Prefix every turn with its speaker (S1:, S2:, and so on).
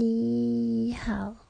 S1: 你好。